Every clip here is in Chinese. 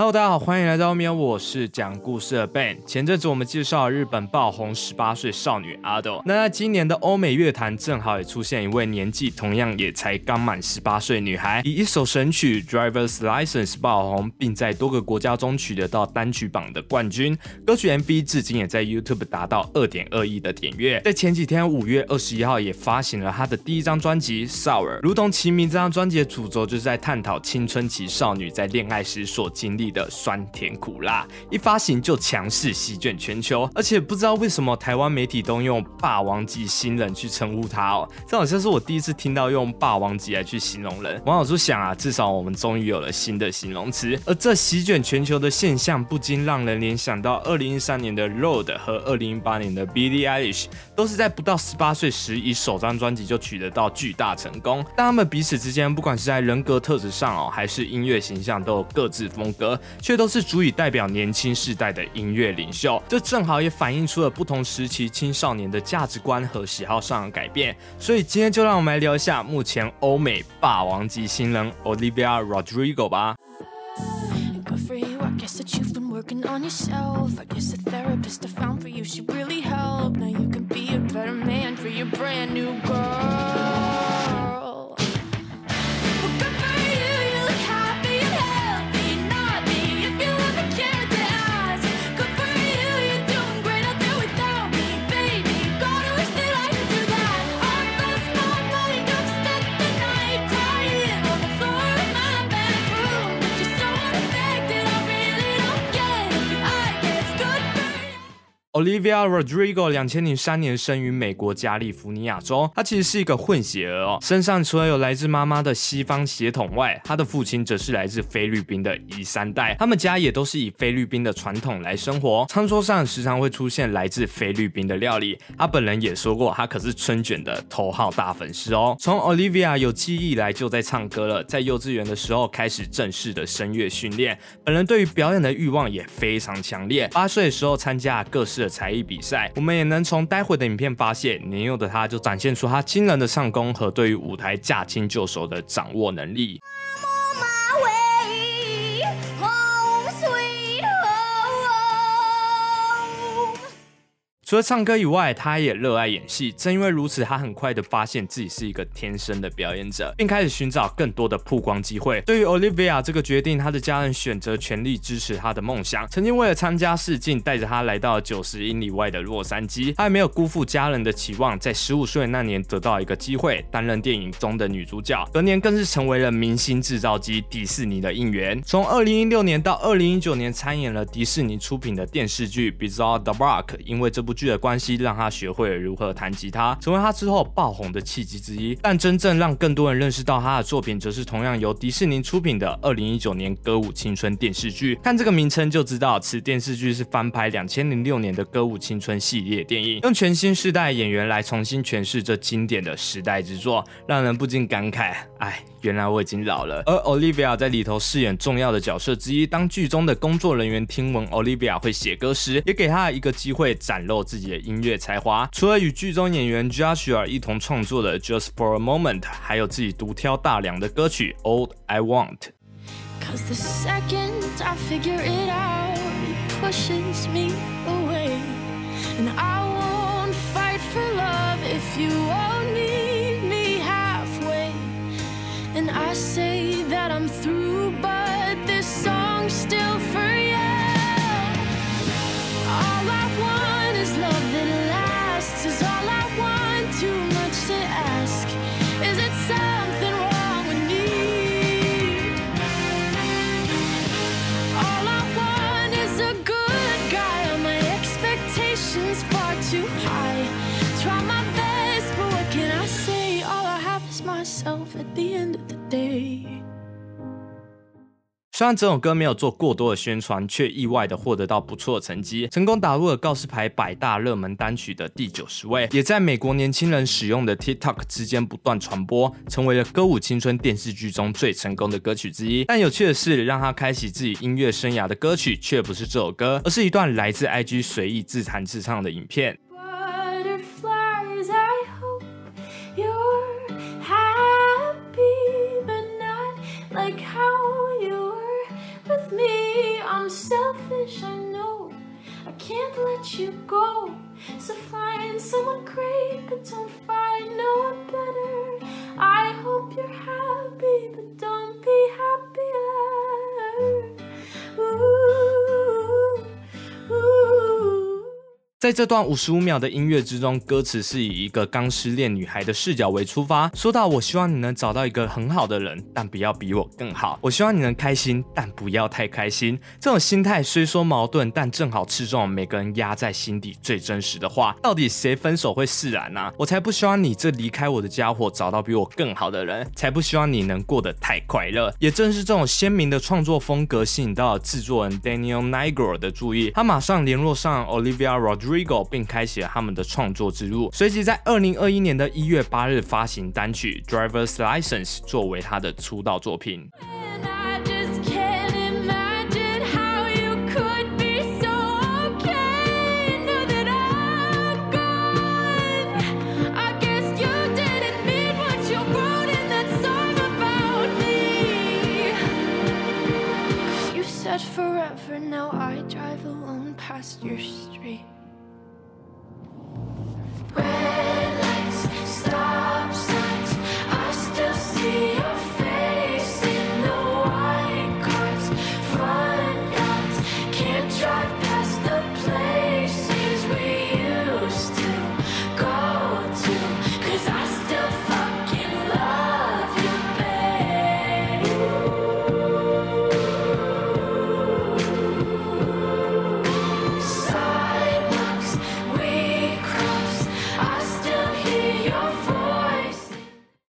Hello，大家好，欢迎来到喵，我是讲故事的 Ben。前阵子我们介绍了日本爆红十八岁少女阿豆，那在今年的欧美乐坛正好也出现一位年纪同样也才刚满十八岁女孩，以一首神曲《Driver's License》爆红，并在多个国家中取得到单曲榜的冠军。歌曲 MV 至今也在 YouTube 达到二点二亿的点阅。在前几天五月二十一号也发行了她的第一张专辑《Sour》，如同其名，这张专辑的主轴就是在探讨青春期少女在恋爱时所经历的酸甜苦辣。一发行就强势席卷全球，而且不知道为什么台湾媒体都用“霸王级新人”去称呼他哦，这好像是我第一次听到用“霸王级”来去形容人。网友就想啊，至少我们终于有了新的形容词。而这席卷全球的现象，不禁让人联想到二零一三年的 Road 和二零一八年的 Billie Eilish，都是在不到十八岁时以首张专辑就取得到巨大成功。但他们彼此之间，不管是在人格特质上哦，还是音乐形象，都有各自风格，却都是足以代表年轻世代的音乐领袖。这正好也反映出了不同时期青少年的价值观和喜好上的改变。所以今天就让我们来聊一下目前欧美霸王级新人 Olivia Rodrigo 吧。Good for you, I guess that you've been working on yourself. I guess the therapist I found for you, she really helped. Now you can be a better man for your brand new girl. Olivia Rodrigo 两千零三年生于美国加利福尼亚州，她其实是一个混血儿哦，身上除了有来自妈妈的西方血统外，她的父亲则是来自菲律宾的夷三代，他们家也都是以菲律宾的传统来生活，餐桌上时常会出现来自菲律宾的料理。她本人也说过，她可是春卷的头号大粉丝哦。从 Olivia 有记忆以来就在唱歌了，在幼稚园的时候开始正式的声乐训练，本人对于表演的欲望也非常强烈。八岁的时候参加各式的才艺比赛，我们也能从待会的影片发现，年幼的他就展现出他惊人的唱功和对于舞台驾轻就熟的掌握能力。除了唱歌以外，他也热爱演戏。正因为如此，他很快的发现自己是一个天生的表演者，并开始寻找更多的曝光机会。对于 Olivia 这个决定，他的家人选择全力支持他的梦想。曾经为了参加试镜，带着他来到九十英里外的洛杉矶，他也没有辜负家人的期望，在十五岁那年得到一个机会，担任电影中的女主角。隔年更是成为了明星制造机迪士尼的应援。从二零一六年到二零一九年，参演了迪士尼出品的电视剧《Bizarre the Rock》，因为这部剧的关系，让他学会了如何弹吉他，成为他之后爆红的契机之一。但真正让更多人认识到他的作品，则是同样由迪士尼出品的二零一九年《歌舞青春》电视剧。看这个名称就知道，此电视剧是翻拍两千零六年的《歌舞青春》系列电影，用全新世代演员来重新诠释这经典的时代之作，让人不禁感慨：哎，原来我已经老了。而 Olivia 在里头饰演重要的角色之一。当剧中的工作人员听闻 Olivia 会写歌时，也给她一个机会展露自己的音乐才华。除了与剧中演员 Joshua 一同创作的《Just for a Moment》，还有自己独挑大梁的歌曲《All I Want》。虽然这首歌没有做过多的宣传，却意外的获得到不错的成绩，成功打入了告示牌百大热门单曲的第九十位，也在美国年轻人使用的 TikTok 之间不断传播，成为了歌舞青春电视剧中最成功的歌曲之一。但有趣的是，让他开启自己音乐生涯的歌曲却不是这首歌，而是一段来自 IG 随意自弹自唱的影片。Can't let you go. So find someone great, but don't find no one better. I hope you're happy, but don't 在这段五十五秒的音乐之中，歌词是以一个刚失恋女孩的视角为出发，说到我希望你能找到一个很好的人，但不要比我更好。我希望你能开心，但不要太开心。这种心态虽说矛盾，但正好刺中了每个人压在心底最真实的话。到底谁分手会释然啊？我才不希望你这离开我的家伙找到比我更好的人，才不希望你能过得太快乐。也正是这种鲜明的创作风格，吸引到了制作人 Daniel Nigro 的注意，他马上联络上 Olivia Rodrigo，并开启了他们的创作之路。随即在二零二一年的一月八日发行单曲《Driver's License》作为他的出道作品。Forever, now I drive alone past your street.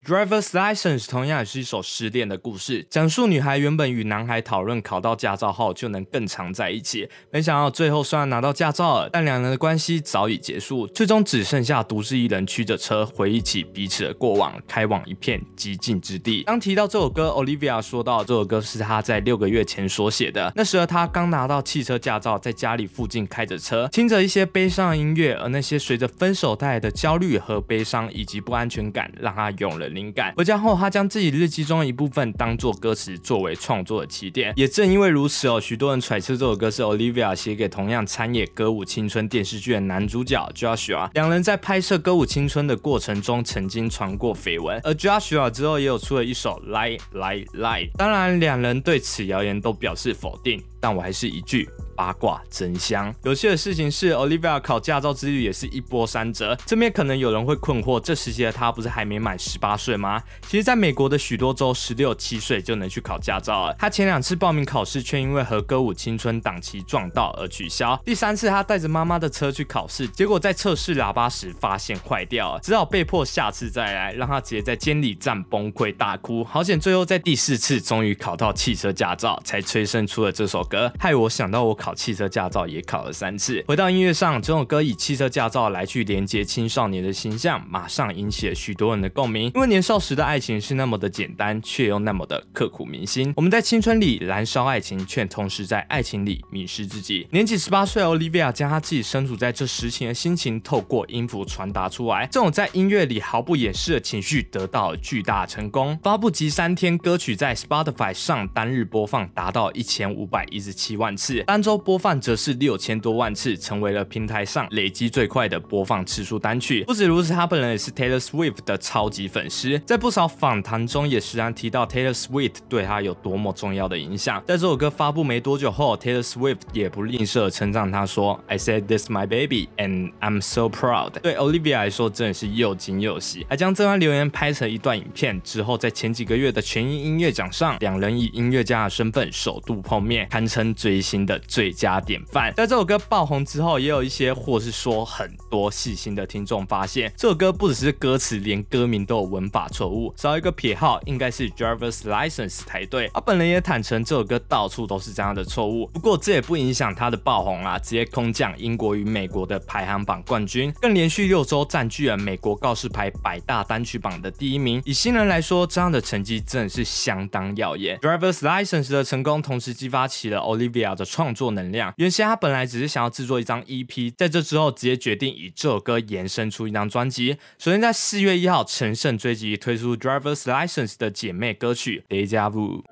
Driver's License 同样也是一首失恋的故事，讲述女孩原本与男孩讨论考到驾照后就能更常在一起，没想到最后虽然拿到驾照了，但两人的关系早已结束，最终只剩下独自一人驱着车回忆起彼此的过往，开往一片寂静之地。当提到这首歌，Olivia 说到这首歌是她在六个月前所写的，那时候她刚拿到汽车驾照，在家里附近开着车，听着一些悲伤的音乐，而那些随着分手带来的焦虑和悲伤以及不安全感，让她涌了灵感。回家后，他将自己日记中的一部分当做歌词，作为创作的起点。也正因为如此哦，许多人揣测这首歌是 Olivia 写给同样参演《歌舞青春》电视剧的男主角 Joshua。两人在拍摄《歌舞青春》的过程中，曾经传过绯闻，而 Joshua 之后也有出了一首《Lie Lie Lie》。当然，两人对此谣言都表示否定，但我还是一句。八卦真香。有趣的事情是，Olivia 考驾照之旅也是一波三折。这边可能有人会困惑，这时期的她不是还没满十八岁吗？其实，在美国的许多州，十六七岁就能去考驾照了。她前两次报名考试，却因为和歌舞青春档期撞到而取消。第三次，她带着妈妈的车去考试，结果在测试喇叭时发现坏掉了，只好被迫下次再来，让她直接在监理站崩溃大哭。好险，最后在第四次终于考到汽车驾照，才催生出了这首歌，害我想到我考汽车驾照也考了三次。回到音乐上，这首歌以汽车驾照来去连接青少年的形象，马上引起了许多人的共鸣。因为年少时的爱情是那么的简单，却又那么的刻骨铭心。我们在青春里燃烧爱情，却同时在爱情里迷失自己。年仅十八岁的 Olivia 将她自己身处在这时情的心情，透过音符传达出来。这种在音乐里毫不掩饰的情绪，得到了巨大成功。发布即三天，歌曲在 Spotify 上单日播放达到一千五百一十七万次，单周播放则是六千多万次，成为了平台上累积最快的播放次数单曲。不止如此，他本人也是 Taylor Swift 的超级粉丝，在不少访谈中也时常提到 Taylor Swift 对他有多么重要的影响。在这首歌发布没多久后，Taylor Swift 也不吝啬称赞他说：“I said this my baby and I'm so proud。”对 Olivia 来说真的是又惊又喜，还将这段留言拍成一段影片。之后在前几个月的全英音乐奖上，两人以音乐家的身份首度碰面，堪称追星的最最佳典范。在这首歌爆红之后，也有一些或是说很多细心的听众发现，这首歌不只是歌词，连歌名都有文法错误，少一个撇号，应该是 Driver's License 才对。他本人也坦诚，这首歌到处都是这样的错误。不过这也不影响他的爆红啊，直接空降英国与美国的排行榜冠军，更连续六周占据了美国告示牌百大单曲榜的第一名。以新人来说，这样的成绩真的是相当耀眼。Driver's License 的成功，同时激发起了 Olivia 的创作能能量。原先他本来只是想要制作一张 EP，在这之后直接决定以这首歌延伸出一张专辑。首先在四月一号，乘胜追击推出 Driver's License 的姐妹歌曲《雷加布》。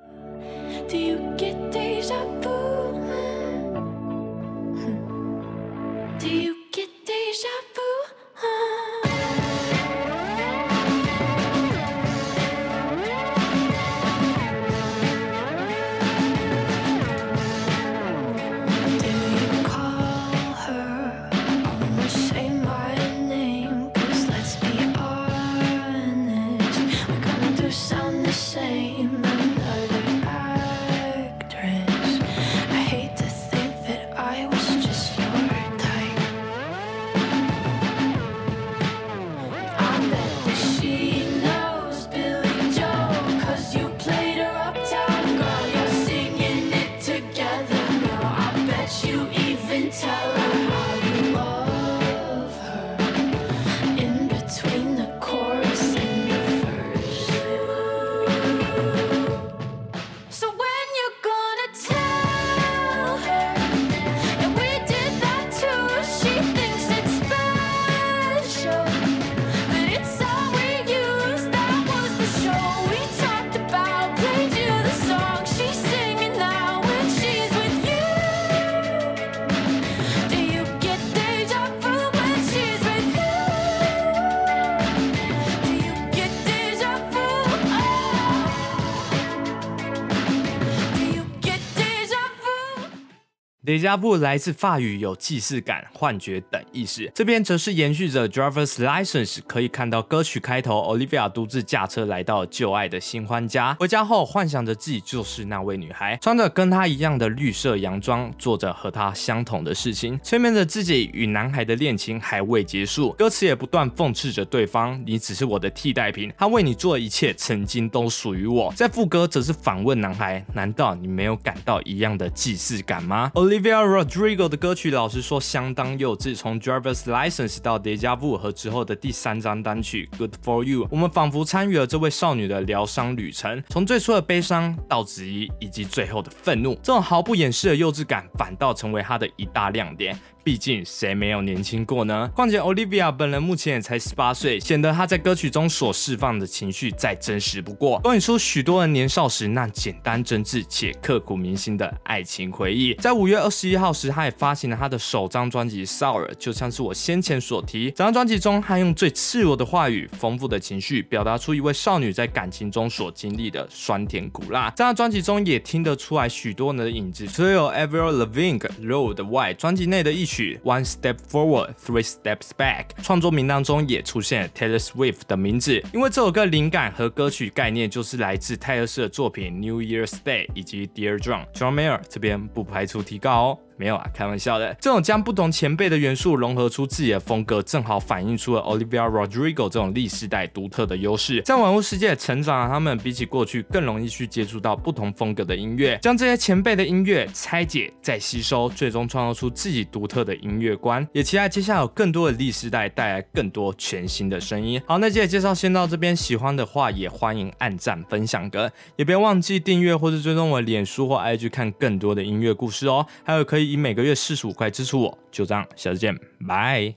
雷加布来自法语，有既视感、幻觉等意思。这边则是延续着 Driver's License，可以看到歌曲开头，Olivia 独自驾车来到旧爱的新欢家。回家后，幻想着自己就是那位女孩，穿着跟她一样的绿色洋装，做着和她相同的事情，催眠着自己与男孩的恋情还未结束。歌词也不断讽刺着对方：“你只是我的替代品，他为你做的一切曾经都属于我。”在副歌则是反问男孩：“难道你没有感到一样的既视感吗？”Olivia Rodrigo 的歌曲老实说相当幼稚，从 Driver's License 到 Deja Vu 和之后的第三张单曲 Good for You，我们仿佛参与了这位少女的疗伤旅程，从最初的悲伤到质疑，以及最后的愤怒，这种毫不掩饰的幼稚感反倒成为她的一大亮点。毕竟谁没有年轻过呢？况且 Olivia 本人目前也才十八岁，显得她在歌曲中所释放的情绪再真实不过，勾引出许多人年少时那简单真挚且刻骨铭心的爱情回忆。在五月二十一号时，她也发行了她的首张专辑《Sour》，就像是我先前所提，整张专辑中，她用最赤裸的话语、丰富的情绪，表达出一位少女在感情中所经历的酸甜苦辣。这张专辑中也听得出来许多人的影子，除了有 Avril Lavigne、Road Y，专辑内的一曲。One Step Forward, Three Steps Back，创作名单中也出现了 Taylor Swift 的名字，因为这首歌灵感和歌曲概念就是来自泰勒斯的作品 New Year's Day 以及 Dear John。John Mayer 这边不排除提告哦。没有啊，开玩笑的。这种将不同前辈的元素融合出自己的风格，正好反映出了 Olivia Rodrigo 这种历世代独特的优势。在玩物世界成长，他们比起过去更容易去接触到不同风格的音乐，将这些前辈的音乐拆解再吸收，最终创造出自己独特的音乐观。也期待接下来有更多的历世代带来更多全新的声音。好，那这节介绍先到这边，喜欢的话也欢迎按赞分享个，也别忘记订阅或是追踪我脸书或 IG 看更多的音乐故事哦。还有可以以每个月四十五块支持我，就这样，下次见，拜。